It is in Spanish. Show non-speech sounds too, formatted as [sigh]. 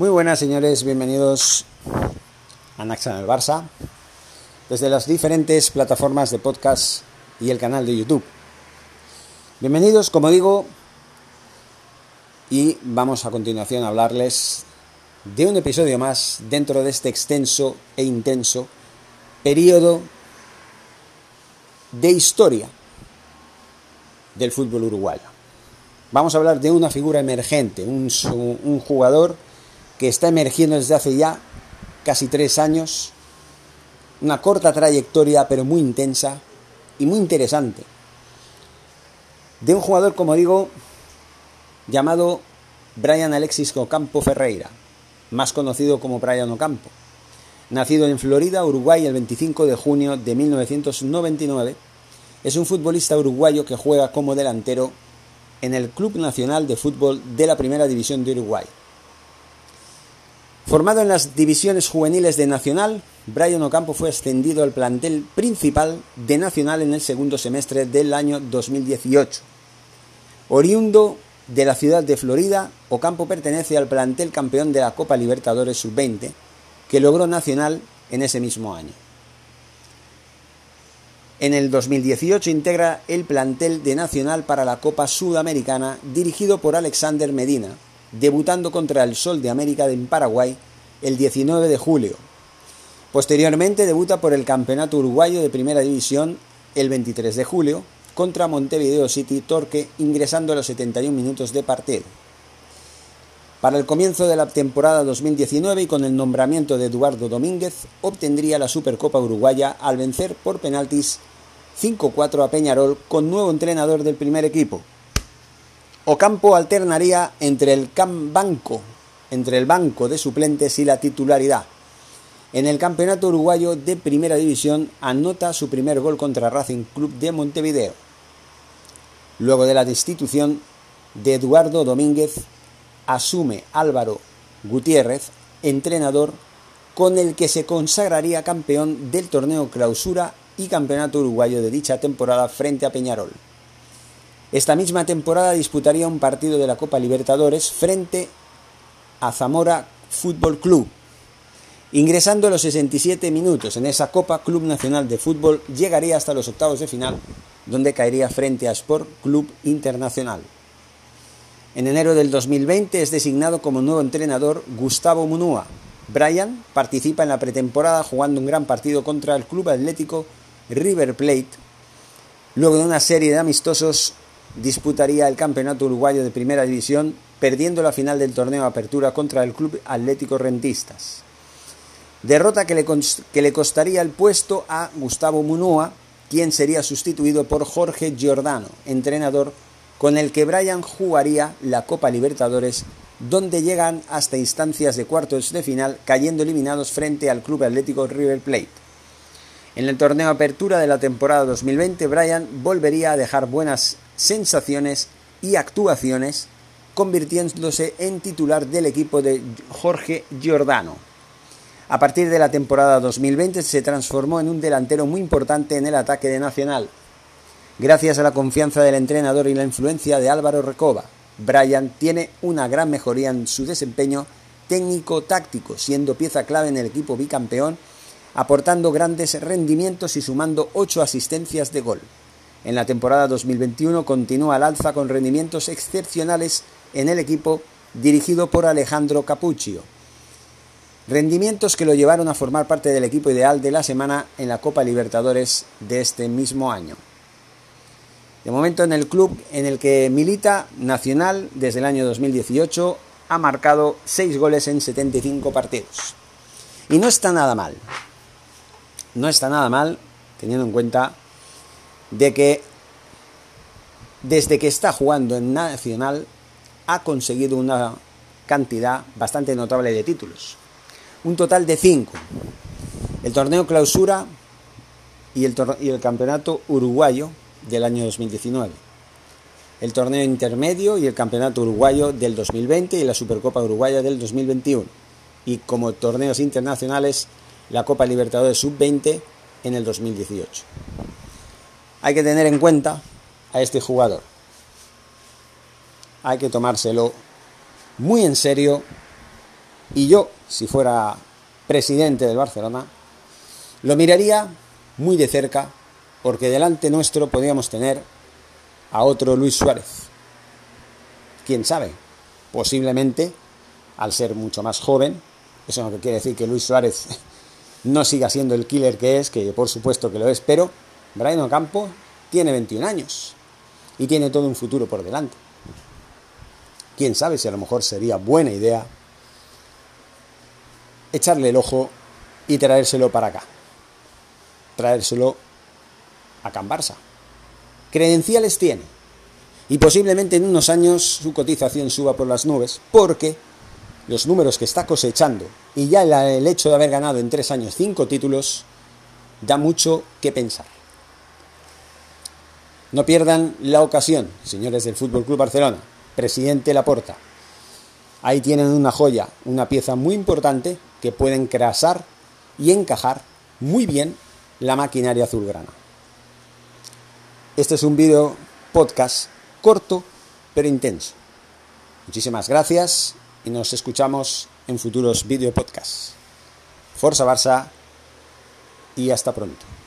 Muy buenas señores, bienvenidos a Naxa en el Barça, desde las diferentes plataformas de podcast y el canal de YouTube. Bienvenidos, como digo, y vamos a continuación a hablarles de un episodio más dentro de este extenso e intenso periodo de historia del fútbol uruguayo. Vamos a hablar de una figura emergente, un jugador que está emergiendo desde hace ya casi tres años, una corta trayectoria pero muy intensa y muy interesante, de un jugador, como digo, llamado Brian Alexis Ocampo Ferreira, más conocido como Brian Ocampo. Nacido en Florida, Uruguay, el 25 de junio de 1999, es un futbolista uruguayo que juega como delantero en el Club Nacional de Fútbol de la Primera División de Uruguay. Formado en las divisiones juveniles de Nacional, Brian Ocampo fue ascendido al plantel principal de Nacional en el segundo semestre del año 2018. Oriundo de la ciudad de Florida, Ocampo pertenece al plantel campeón de la Copa Libertadores Sub-20, que logró Nacional en ese mismo año. En el 2018 integra el plantel de Nacional para la Copa Sudamericana, dirigido por Alexander Medina, debutando contra el Sol de América en Paraguay el 19 de julio. Posteriormente debuta por el Campeonato Uruguayo de Primera División el 23 de julio contra Montevideo City Torque ingresando a los 71 minutos de partido. Para el comienzo de la temporada 2019 y con el nombramiento de Eduardo Domínguez, obtendría la Supercopa Uruguaya al vencer por penaltis 5-4 a Peñarol con nuevo entrenador del primer equipo, Ocampo alternaría entre el banco, entre el banco de suplentes y la titularidad. En el Campeonato Uruguayo de Primera División anota su primer gol contra Racing Club de Montevideo. Luego de la destitución de Eduardo Domínguez, asume Álvaro Gutiérrez, entrenador con el que se consagraría campeón del torneo Clausura y Campeonato Uruguayo de dicha temporada frente a Peñarol. Esta misma temporada disputaría un partido de la Copa Libertadores frente a Zamora Fútbol Club. Ingresando a los 67 minutos en esa Copa Club Nacional de Fútbol, llegaría hasta los octavos de final, donde caería frente a Sport Club Internacional. En enero del 2020 es designado como nuevo entrenador Gustavo Munúa. Brian participa en la pretemporada jugando un gran partido contra el Club Atlético River Plate. Luego de una serie de amistosos disputaría el Campeonato Uruguayo de Primera División, perdiendo la final del torneo Apertura contra el Club Atlético Rentistas. Derrota que le, que le costaría el puesto a Gustavo Munúa, quien sería sustituido por Jorge Giordano, entrenador con el que Brian jugaría la Copa Libertadores, donde llegan hasta instancias de cuartos de final, cayendo eliminados frente al Club Atlético River Plate. En el torneo Apertura de la temporada 2020, Brian volvería a dejar buenas sensaciones y actuaciones, convirtiéndose en titular del equipo de Jorge Giordano. A partir de la temporada 2020 se transformó en un delantero muy importante en el ataque de Nacional. Gracias a la confianza del entrenador y la influencia de Álvaro Recoba, Brian tiene una gran mejoría en su desempeño técnico-táctico, siendo pieza clave en el equipo bicampeón, aportando grandes rendimientos y sumando 8 asistencias de gol. En la temporada 2021 continúa al alza con rendimientos excepcionales en el equipo dirigido por Alejandro Capuccio. Rendimientos que lo llevaron a formar parte del equipo ideal de la semana en la Copa Libertadores de este mismo año. De momento en el club en el que milita Nacional desde el año 2018 ha marcado 6 goles en 75 partidos. Y no está nada mal. No está nada mal teniendo en cuenta de que desde que está jugando en Nacional ha conseguido una cantidad bastante notable de títulos. Un total de 5. El torneo clausura y el, y el campeonato uruguayo del año 2019. El torneo intermedio y el campeonato uruguayo del 2020 y la Supercopa Uruguaya del 2021. Y como torneos internacionales, la Copa Libertadores Sub-20 en el 2018 hay que tener en cuenta a este jugador. Hay que tomárselo muy en serio Y yo, si fuera presidente del Barcelona, lo miraría muy de cerca porque delante nuestro podríamos tener a otro Luis Suárez. ¿Quién sabe? Posiblemente, al ser mucho más joven, eso no quiere decir que Luis Suárez [laughs] no siga siendo el killer que es, que por supuesto que lo es, pero Brian Ocampo tiene 21 años y tiene todo un futuro por delante. Quién sabe si a lo mejor sería buena idea echarle el ojo y traérselo para acá. Traérselo a Can Barça. Credenciales tiene. Y posiblemente en unos años su cotización suba por las nubes, porque los números que está cosechando y ya el hecho de haber ganado en tres años cinco títulos da mucho que pensar. No pierdan la ocasión, señores del Fútbol Club Barcelona, presidente Laporta. Ahí tienen una joya, una pieza muy importante que pueden crasar y encajar muy bien la maquinaria azulgrana. Este es un vídeo podcast corto pero intenso. Muchísimas gracias y nos escuchamos en futuros video podcasts. Forza Barça y hasta pronto.